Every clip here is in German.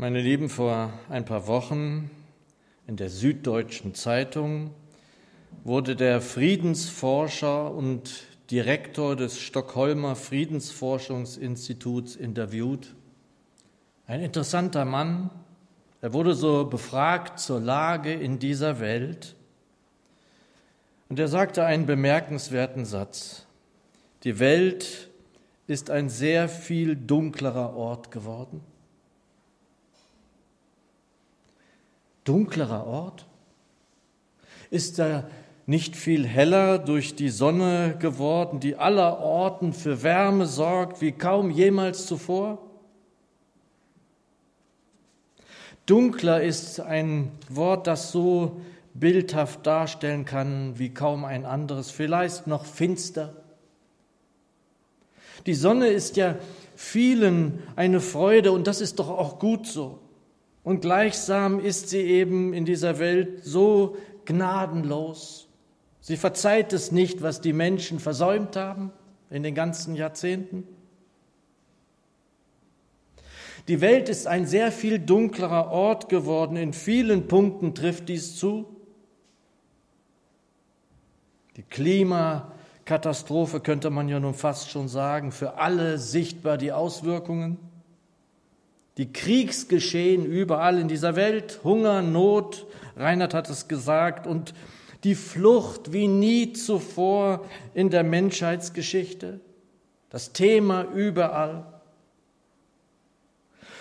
Meine Lieben, vor ein paar Wochen in der Süddeutschen Zeitung wurde der Friedensforscher und Direktor des Stockholmer Friedensforschungsinstituts interviewt. Ein interessanter Mann. Er wurde so befragt zur Lage in dieser Welt. Und er sagte einen bemerkenswerten Satz. Die Welt ist ein sehr viel dunklerer Ort geworden. Dunklerer Ort? Ist er nicht viel heller durch die Sonne geworden, die aller Orten für Wärme sorgt, wie kaum jemals zuvor? Dunkler ist ein Wort, das so bildhaft darstellen kann wie kaum ein anderes, vielleicht noch finster. Die Sonne ist ja vielen eine Freude und das ist doch auch gut so. Und gleichsam ist sie eben in dieser Welt so gnadenlos. Sie verzeiht es nicht, was die Menschen versäumt haben in den ganzen Jahrzehnten. Die Welt ist ein sehr viel dunklerer Ort geworden. In vielen Punkten trifft dies zu. Die Klimakatastrophe könnte man ja nun fast schon sagen, für alle sichtbar die Auswirkungen die Kriegsgeschehen überall in dieser Welt, Hunger, Not, Reinhard hat es gesagt, und die Flucht wie nie zuvor in der Menschheitsgeschichte, das Thema überall.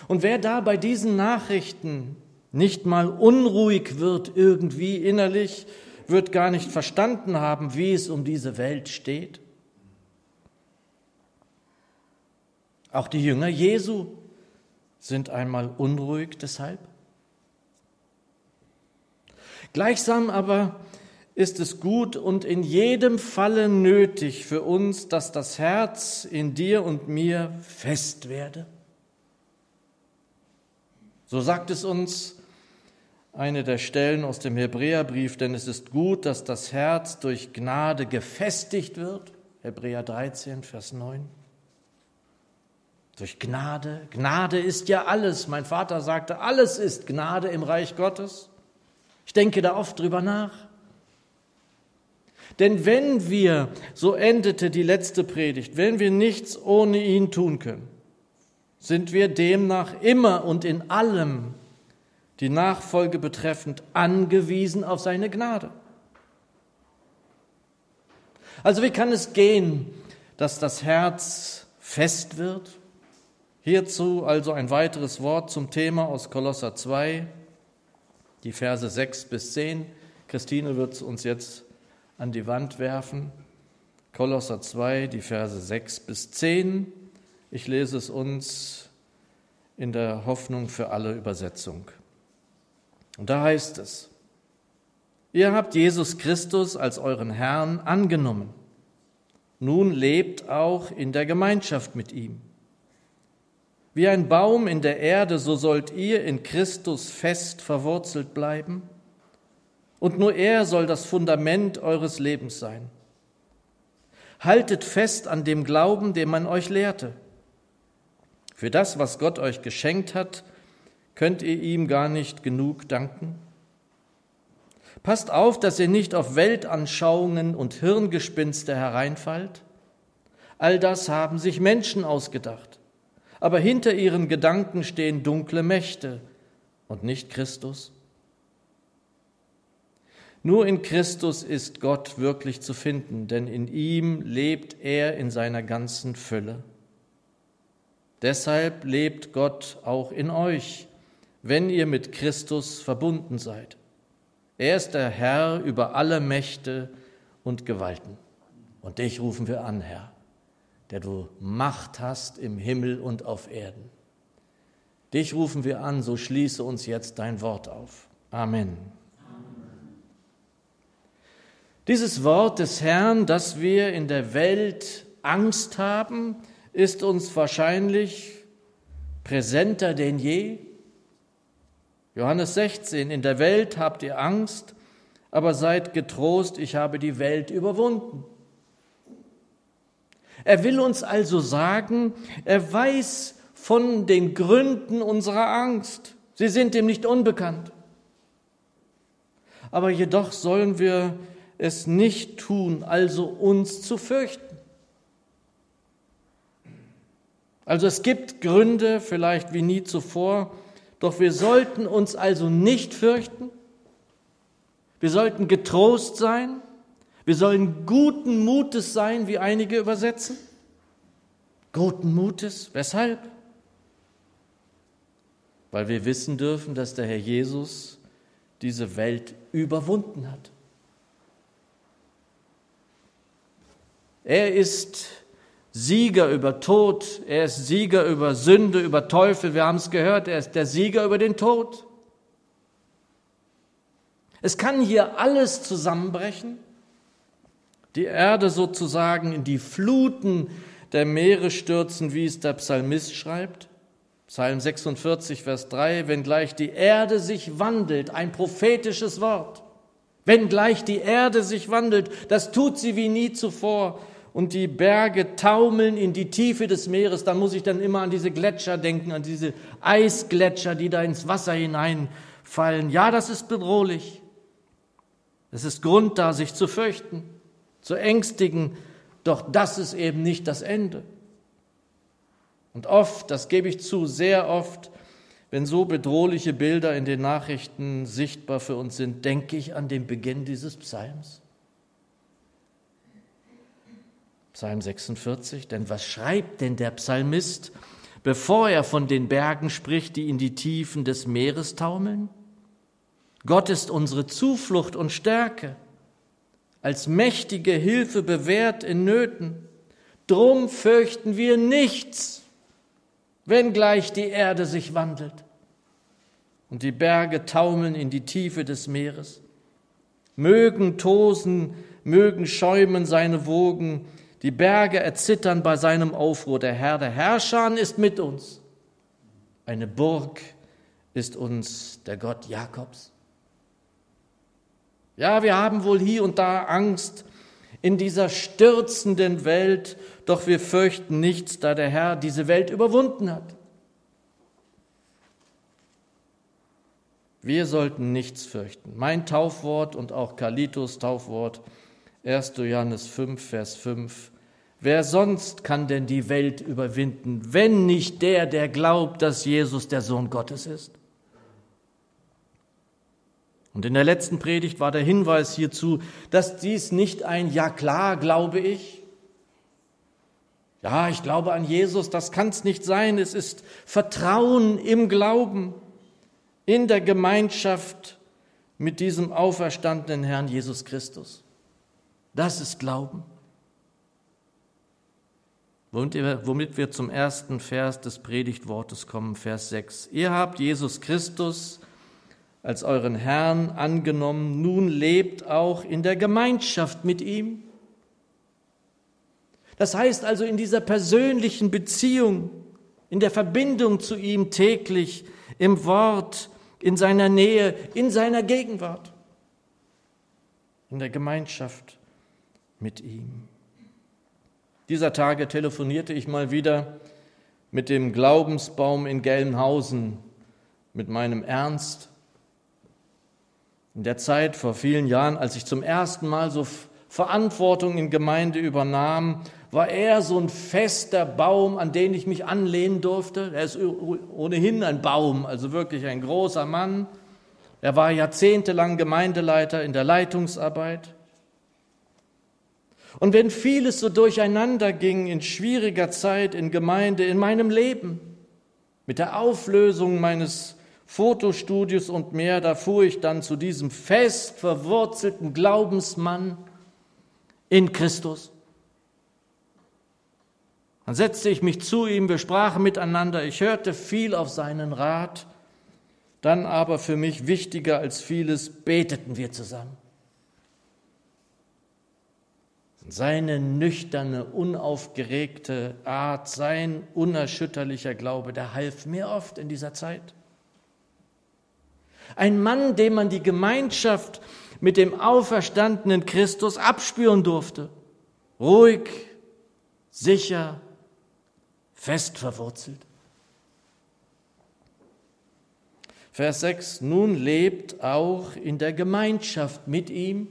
Und wer da bei diesen Nachrichten nicht mal unruhig wird irgendwie innerlich, wird gar nicht verstanden haben, wie es um diese Welt steht. Auch die Jünger Jesu sind einmal unruhig deshalb. Gleichsam aber ist es gut und in jedem Falle nötig für uns, dass das Herz in dir und mir fest werde. So sagt es uns eine der Stellen aus dem Hebräerbrief, denn es ist gut, dass das Herz durch Gnade gefestigt wird. Hebräer 13, Vers 9. Durch Gnade. Gnade ist ja alles. Mein Vater sagte, alles ist Gnade im Reich Gottes. Ich denke da oft drüber nach. Denn wenn wir, so endete die letzte Predigt, wenn wir nichts ohne ihn tun können, sind wir demnach immer und in allem die Nachfolge betreffend angewiesen auf seine Gnade. Also wie kann es gehen, dass das Herz fest wird? Hierzu also ein weiteres Wort zum Thema aus Kolosser 2, die Verse 6 bis 10. Christine wird es uns jetzt an die Wand werfen. Kolosser 2, die Verse 6 bis 10. Ich lese es uns in der Hoffnung für alle Übersetzung. Und da heißt es, ihr habt Jesus Christus als euren Herrn angenommen. Nun lebt auch in der Gemeinschaft mit ihm. Wie ein Baum in der Erde, so sollt ihr in Christus fest verwurzelt bleiben. Und nur er soll das Fundament eures Lebens sein. Haltet fest an dem Glauben, den man euch lehrte. Für das, was Gott euch geschenkt hat, könnt ihr ihm gar nicht genug danken. Passt auf, dass ihr nicht auf Weltanschauungen und Hirngespinste hereinfallt. All das haben sich Menschen ausgedacht aber hinter ihren Gedanken stehen dunkle Mächte und nicht Christus. Nur in Christus ist Gott wirklich zu finden, denn in ihm lebt er in seiner ganzen Fülle. Deshalb lebt Gott auch in euch, wenn ihr mit Christus verbunden seid. Er ist der Herr über alle Mächte und Gewalten. Und dich rufen wir an, Herr der du Macht hast im Himmel und auf Erden. Dich rufen wir an, so schließe uns jetzt dein Wort auf. Amen. Dieses Wort des Herrn, dass wir in der Welt Angst haben, ist uns wahrscheinlich präsenter denn je. Johannes 16, in der Welt habt ihr Angst, aber seid getrost, ich habe die Welt überwunden. Er will uns also sagen, er weiß von den Gründen unserer Angst. Sie sind ihm nicht unbekannt. Aber jedoch sollen wir es nicht tun, also uns zu fürchten. Also es gibt Gründe, vielleicht wie nie zuvor, doch wir sollten uns also nicht fürchten. Wir sollten getrost sein. Wir sollen guten Mutes sein, wie einige übersetzen. Guten Mutes. Weshalb? Weil wir wissen dürfen, dass der Herr Jesus diese Welt überwunden hat. Er ist Sieger über Tod, er ist Sieger über Sünde, über Teufel, wir haben es gehört, er ist der Sieger über den Tod. Es kann hier alles zusammenbrechen, die Erde sozusagen in die Fluten der Meere stürzen, wie es der Psalmist schreibt. Psalm 46, Vers 3, wenngleich die Erde sich wandelt, ein prophetisches Wort. Wenngleich die Erde sich wandelt, das tut sie wie nie zuvor, und die Berge taumeln in die Tiefe des Meeres, da muss ich dann immer an diese Gletscher denken, an diese Eisgletscher, die da ins Wasser hineinfallen. Ja, das ist bedrohlich. Es ist Grund da, sich zu fürchten, zu ängstigen, doch das ist eben nicht das Ende. Und oft, das gebe ich zu, sehr oft, wenn so bedrohliche Bilder in den Nachrichten sichtbar für uns sind, denke ich an den Beginn dieses Psalms. Psalm 46, denn was schreibt denn der Psalmist, bevor er von den Bergen spricht, die in die Tiefen des Meeres taumeln? Gott ist unsere Zuflucht und Stärke, als mächtige Hilfe bewährt in Nöten. Drum fürchten wir nichts, wenngleich die Erde sich wandelt und die Berge taumeln in die Tiefe des Meeres. Mögen tosen, mögen schäumen seine Wogen, die Berge erzittern bei seinem Aufruhr. Der Herr der Herrscher ist mit uns. Eine Burg ist uns der Gott Jakobs. Ja, wir haben wohl hier und da Angst in dieser stürzenden Welt, doch wir fürchten nichts, da der Herr diese Welt überwunden hat. Wir sollten nichts fürchten. Mein Taufwort und auch Kalitos Taufwort, 1. Johannes 5, Vers 5. Wer sonst kann denn die Welt überwinden, wenn nicht der, der glaubt, dass Jesus der Sohn Gottes ist? Und in der letzten Predigt war der Hinweis hierzu, dass dies nicht ein Ja klar, glaube ich. Ja, ich glaube an Jesus, das kann es nicht sein. Es ist Vertrauen im Glauben, in der Gemeinschaft mit diesem auferstandenen Herrn Jesus Christus. Das ist Glauben. Womit wir zum ersten Vers des Predigtwortes kommen, Vers 6. Ihr habt Jesus Christus als euren Herrn angenommen, nun lebt auch in der Gemeinschaft mit ihm. Das heißt also in dieser persönlichen Beziehung, in der Verbindung zu ihm täglich, im Wort, in seiner Nähe, in seiner Gegenwart, in der Gemeinschaft mit ihm. Dieser Tage telefonierte ich mal wieder mit dem Glaubensbaum in Gelnhausen, mit meinem Ernst, in der Zeit vor vielen Jahren, als ich zum ersten Mal so Verantwortung in Gemeinde übernahm, war er so ein fester Baum, an den ich mich anlehnen durfte. Er ist ohnehin ein Baum, also wirklich ein großer Mann. Er war jahrzehntelang Gemeindeleiter in der Leitungsarbeit. Und wenn vieles so durcheinander ging in schwieriger Zeit in Gemeinde, in meinem Leben, mit der Auflösung meines Fotostudios und mehr, da fuhr ich dann zu diesem fest verwurzelten Glaubensmann in Christus. Dann setzte ich mich zu ihm, wir sprachen miteinander, ich hörte viel auf seinen Rat, dann aber für mich wichtiger als vieles beteten wir zusammen. Seine nüchterne, unaufgeregte Art, sein unerschütterlicher Glaube, der half mir oft in dieser Zeit. Ein Mann, dem man die Gemeinschaft mit dem auferstandenen Christus abspüren durfte. Ruhig, sicher, fest verwurzelt. Vers 6, nun lebt auch in der Gemeinschaft mit ihm.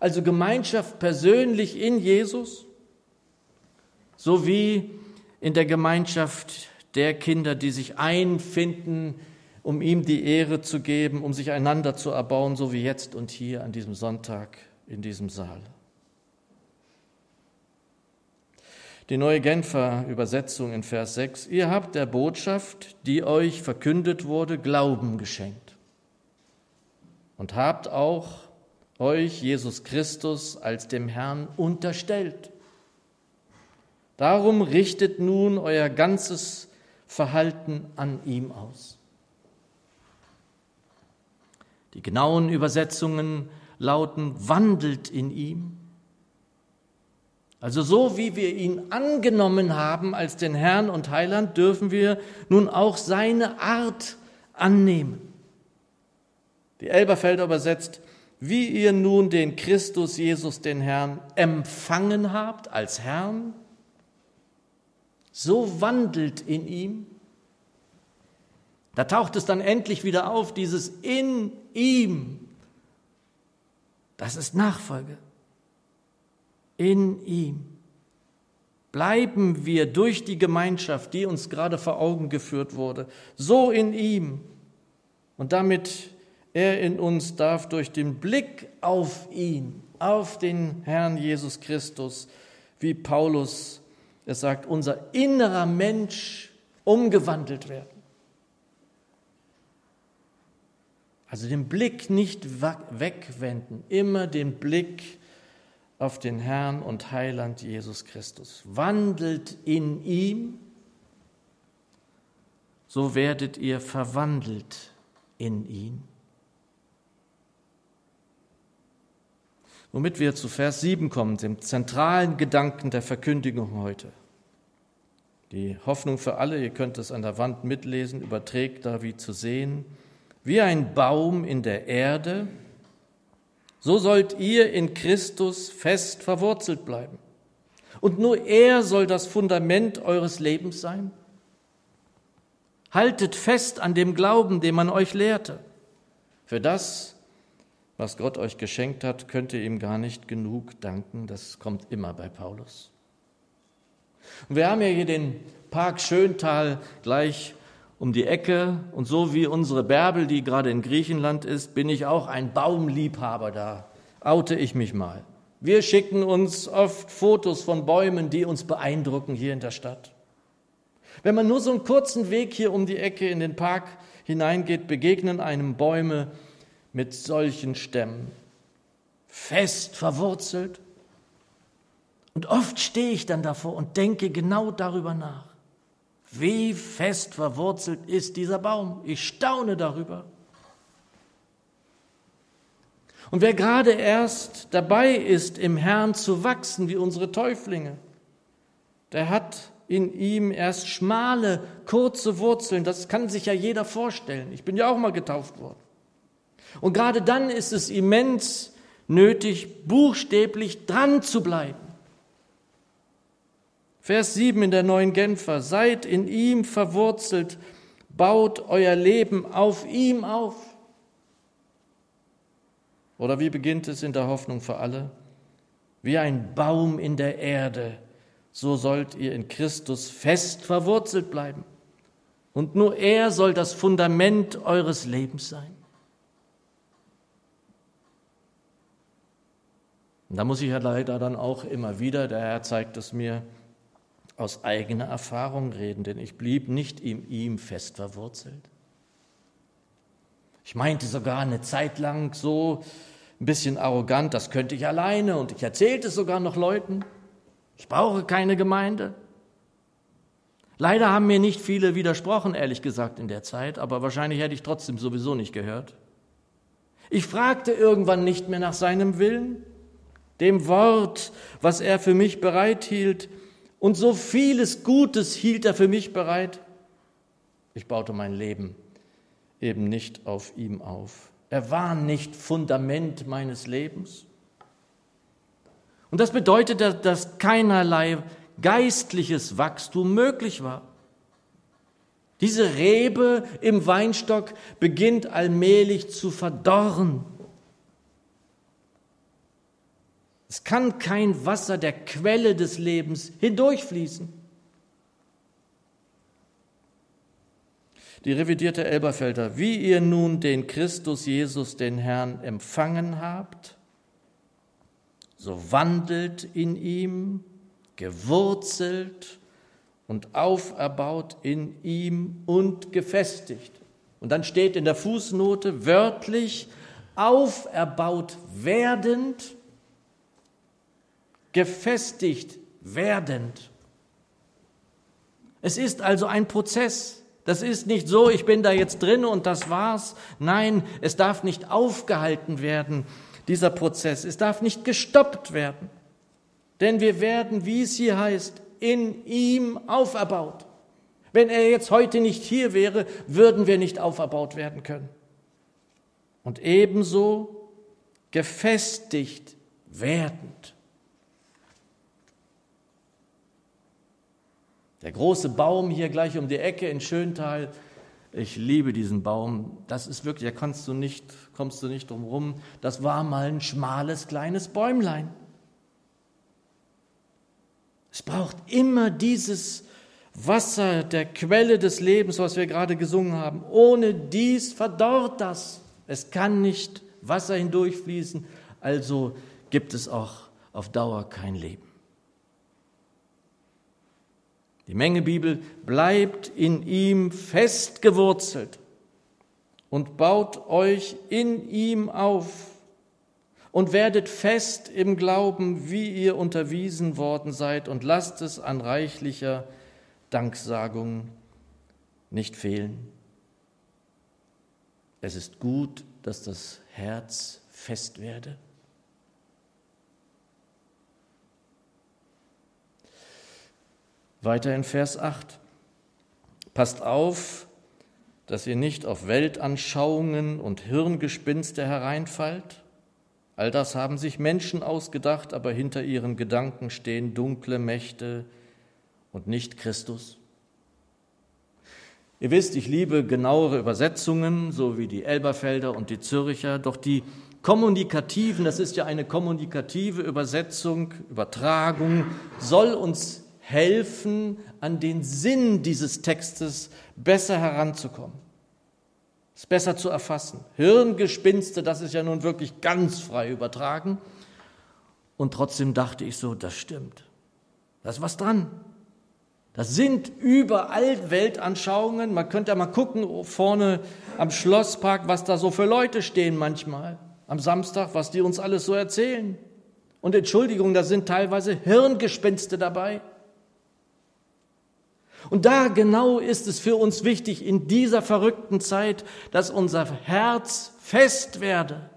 Also Gemeinschaft persönlich in Jesus, sowie in der Gemeinschaft der Kinder, die sich einfinden, um ihm die Ehre zu geben, um sich einander zu erbauen, so wie jetzt und hier an diesem Sonntag in diesem Saal. Die neue Genfer Übersetzung in Vers 6. Ihr habt der Botschaft, die euch verkündet wurde, Glauben geschenkt und habt auch euch Jesus Christus als dem Herrn unterstellt. Darum richtet nun euer ganzes Verhalten an ihm aus. Die genauen Übersetzungen lauten, wandelt in ihm also so wie wir ihn angenommen haben als den Herrn und Heiland, dürfen wir nun auch seine Art annehmen. Die Elberfelder übersetzt, wie ihr nun den Christus Jesus, den Herrn, empfangen habt als Herrn, so wandelt in ihm. Da taucht es dann endlich wieder auf, dieses in ihm. Das ist Nachfolge in ihm. Bleiben wir durch die Gemeinschaft, die uns gerade vor Augen geführt wurde, so in ihm und damit er in uns darf durch den Blick auf ihn, auf den Herrn Jesus Christus, wie Paulus es sagt, unser innerer Mensch umgewandelt werden. Also den Blick nicht wegwenden, immer den Blick auf den Herrn und Heiland Jesus Christus. Wandelt in ihm, so werdet ihr verwandelt in ihn. Womit wir zu Vers 7 kommen, dem zentralen Gedanken der Verkündigung heute. Die Hoffnung für alle, ihr könnt es an der Wand mitlesen, überträgt da wie zu sehen, wie ein Baum in der Erde, so sollt ihr in Christus fest verwurzelt bleiben. Und nur er soll das Fundament eures Lebens sein. Haltet fest an dem Glauben, den man euch lehrte. Für das, was Gott euch geschenkt hat, könnt ihr ihm gar nicht genug danken. Das kommt immer bei Paulus. Und wir haben ja hier den Park Schöntal gleich um die Ecke und so wie unsere Bärbel, die gerade in Griechenland ist, bin ich auch ein Baumliebhaber da. Oute ich mich mal. Wir schicken uns oft Fotos von Bäumen, die uns beeindrucken hier in der Stadt. Wenn man nur so einen kurzen Weg hier um die Ecke in den Park hineingeht, begegnen einem Bäume mit solchen Stämmen, fest verwurzelt. Und oft stehe ich dann davor und denke genau darüber nach. Wie fest verwurzelt ist dieser Baum? Ich staune darüber. Und wer gerade erst dabei ist, im Herrn zu wachsen, wie unsere Täuflinge, der hat in ihm erst schmale, kurze Wurzeln. Das kann sich ja jeder vorstellen. Ich bin ja auch mal getauft worden. Und gerade dann ist es immens nötig, buchstäblich dran zu bleiben. Vers 7 in der neuen Genfer, seid in ihm verwurzelt, baut euer Leben auf ihm auf. Oder wie beginnt es in der Hoffnung für alle? Wie ein Baum in der Erde, so sollt ihr in Christus fest verwurzelt bleiben. Und nur er soll das Fundament eures Lebens sein. Und da muss ich ja leider dann auch immer wieder, der Herr zeigt es mir, aus eigener Erfahrung reden, denn ich blieb nicht in ihm fest verwurzelt. Ich meinte sogar eine Zeit lang so ein bisschen arrogant, das könnte ich alleine und ich erzählte es sogar noch Leuten. Ich brauche keine Gemeinde. Leider haben mir nicht viele widersprochen, ehrlich gesagt, in der Zeit, aber wahrscheinlich hätte ich trotzdem sowieso nicht gehört. Ich fragte irgendwann nicht mehr nach seinem Willen, dem Wort, was er für mich bereithielt, und so vieles Gutes hielt er für mich bereit. Ich baute mein Leben eben nicht auf ihm auf. Er war nicht Fundament meines Lebens. Und das bedeutete, dass keinerlei geistliches Wachstum möglich war. Diese Rebe im Weinstock beginnt allmählich zu verdorren. Es kann kein Wasser der Quelle des Lebens hindurchfließen. Die revidierte Elberfelder, wie ihr nun den Christus Jesus, den Herrn, empfangen habt, so wandelt in ihm, gewurzelt und auferbaut in ihm und gefestigt. Und dann steht in der Fußnote wörtlich, auferbaut werdend gefestigt werdend. Es ist also ein Prozess. Das ist nicht so, ich bin da jetzt drin und das war's. Nein, es darf nicht aufgehalten werden, dieser Prozess. Es darf nicht gestoppt werden. Denn wir werden, wie es hier heißt, in ihm auferbaut. Wenn er jetzt heute nicht hier wäre, würden wir nicht auferbaut werden können. Und ebenso gefestigt werdend. Der große Baum hier gleich um die Ecke in Schöntal, ich liebe diesen Baum. Das ist wirklich, da kommst du nicht, kommst du nicht drum rum. Das war mal ein schmales kleines Bäumlein. Es braucht immer dieses Wasser der Quelle des Lebens, was wir gerade gesungen haben. Ohne dies verdorrt das. Es kann nicht Wasser hindurchfließen, also gibt es auch auf Dauer kein Leben. Die Mengebibel bleibt in ihm festgewurzelt und baut euch in ihm auf und werdet fest im Glauben, wie ihr unterwiesen worden seid und lasst es an reichlicher Danksagung nicht fehlen. Es ist gut, dass das Herz fest werde. Weiter in Vers 8. Passt auf, dass ihr nicht auf Weltanschauungen und Hirngespinste hereinfallt. All das haben sich Menschen ausgedacht, aber hinter ihren Gedanken stehen dunkle Mächte und nicht Christus. Ihr wisst, ich liebe genauere Übersetzungen, so wie die Elberfelder und die Zürcher, doch die kommunikativen, das ist ja eine kommunikative Übersetzung, Übertragung, soll uns helfen, an den Sinn dieses Textes besser heranzukommen, es besser zu erfassen. Hirngespinste, das ist ja nun wirklich ganz frei übertragen. Und trotzdem dachte ich so, das stimmt. Da ist was dran. Das sind überall Weltanschauungen. Man könnte ja mal gucken, vorne am Schlosspark, was da so für Leute stehen manchmal. Am Samstag, was die uns alles so erzählen. Und Entschuldigung, da sind teilweise Hirngespinste dabei. Und da genau ist es für uns wichtig in dieser verrückten Zeit, dass unser Herz fest werde.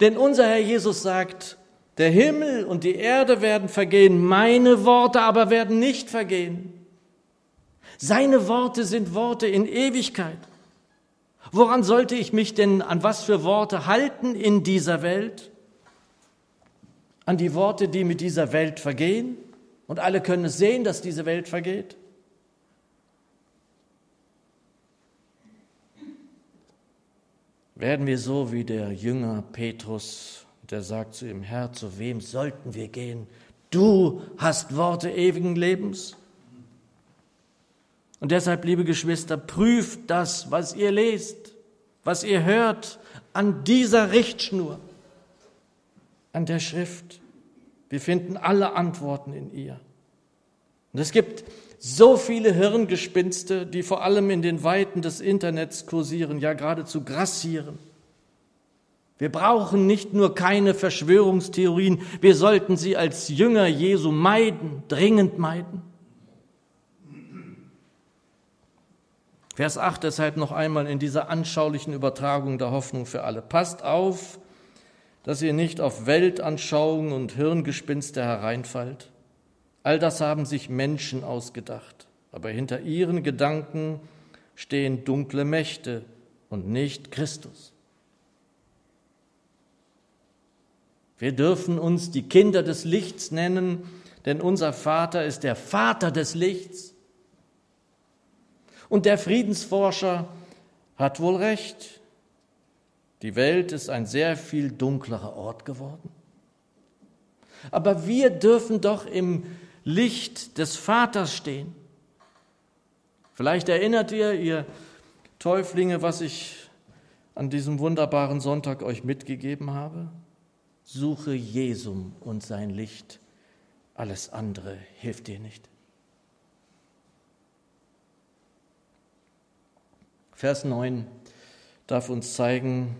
Denn unser Herr Jesus sagt, der Himmel und die Erde werden vergehen, meine Worte aber werden nicht vergehen. Seine Worte sind Worte in Ewigkeit. Woran sollte ich mich denn an was für Worte halten in dieser Welt? An die Worte, die mit dieser Welt vergehen? Und alle können es sehen, dass diese Welt vergeht. Werden wir so wie der Jünger Petrus, der sagt zu ihm, Herr, zu wem sollten wir gehen? Du hast Worte ewigen Lebens. Und deshalb, liebe Geschwister, prüft das, was ihr lest, was ihr hört, an dieser Richtschnur, an der Schrift. Wir finden alle Antworten in ihr. Und es gibt so viele Hirngespinste, die vor allem in den Weiten des Internets kursieren, ja geradezu grassieren. Wir brauchen nicht nur keine Verschwörungstheorien, wir sollten sie als Jünger Jesu meiden, dringend meiden. Vers 8 deshalb noch einmal in dieser anschaulichen Übertragung der Hoffnung für alle. Passt auf, dass ihr nicht auf Weltanschauungen und Hirngespinste hereinfallt. All das haben sich Menschen ausgedacht, aber hinter ihren Gedanken stehen dunkle Mächte und nicht Christus. Wir dürfen uns die Kinder des Lichts nennen, denn unser Vater ist der Vater des Lichts. Und der Friedensforscher hat wohl recht. Die Welt ist ein sehr viel dunklerer Ort geworden. Aber wir dürfen doch im Licht des Vaters stehen. Vielleicht erinnert ihr, ihr Täuflinge, was ich an diesem wunderbaren Sonntag euch mitgegeben habe. Suche Jesum und sein Licht. Alles andere hilft dir nicht. Vers 9 darf uns zeigen,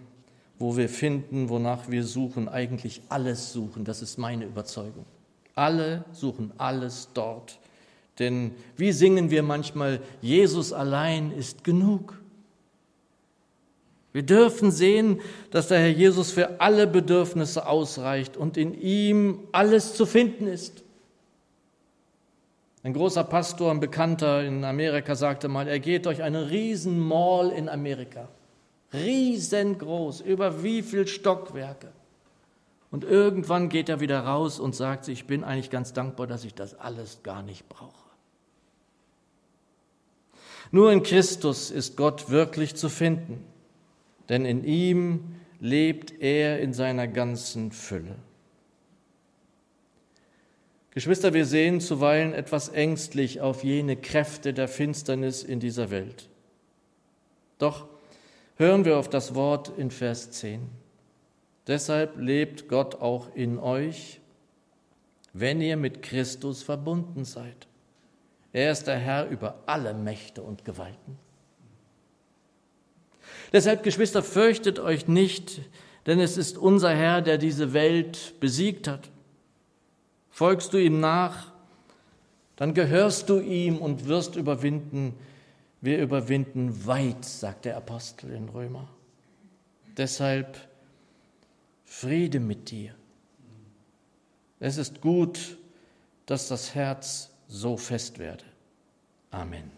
wo wir finden, wonach wir suchen, eigentlich alles suchen. Das ist meine Überzeugung. Alle suchen alles dort. Denn wie singen wir manchmal, Jesus allein ist genug. Wir dürfen sehen, dass der Herr Jesus für alle Bedürfnisse ausreicht und in ihm alles zu finden ist. Ein großer Pastor, ein Bekannter in Amerika sagte mal, er geht durch eine riesen Mall in Amerika. Riesengroß, über wie viel Stockwerke. Und irgendwann geht er wieder raus und sagt, ich bin eigentlich ganz dankbar, dass ich das alles gar nicht brauche. Nur in Christus ist Gott wirklich zu finden, denn in ihm lebt er in seiner ganzen Fülle. Geschwister, wir sehen zuweilen etwas ängstlich auf jene Kräfte der Finsternis in dieser Welt. Doch hören wir auf das Wort in Vers 10. Deshalb lebt Gott auch in euch, wenn ihr mit Christus verbunden seid. Er ist der Herr über alle Mächte und Gewalten. Deshalb, Geschwister, fürchtet euch nicht, denn es ist unser Herr, der diese Welt besiegt hat. Folgst du ihm nach, dann gehörst du ihm und wirst überwinden. Wir überwinden weit, sagt der Apostel in Römer. Deshalb Friede mit dir. Es ist gut, dass das Herz so fest werde. Amen.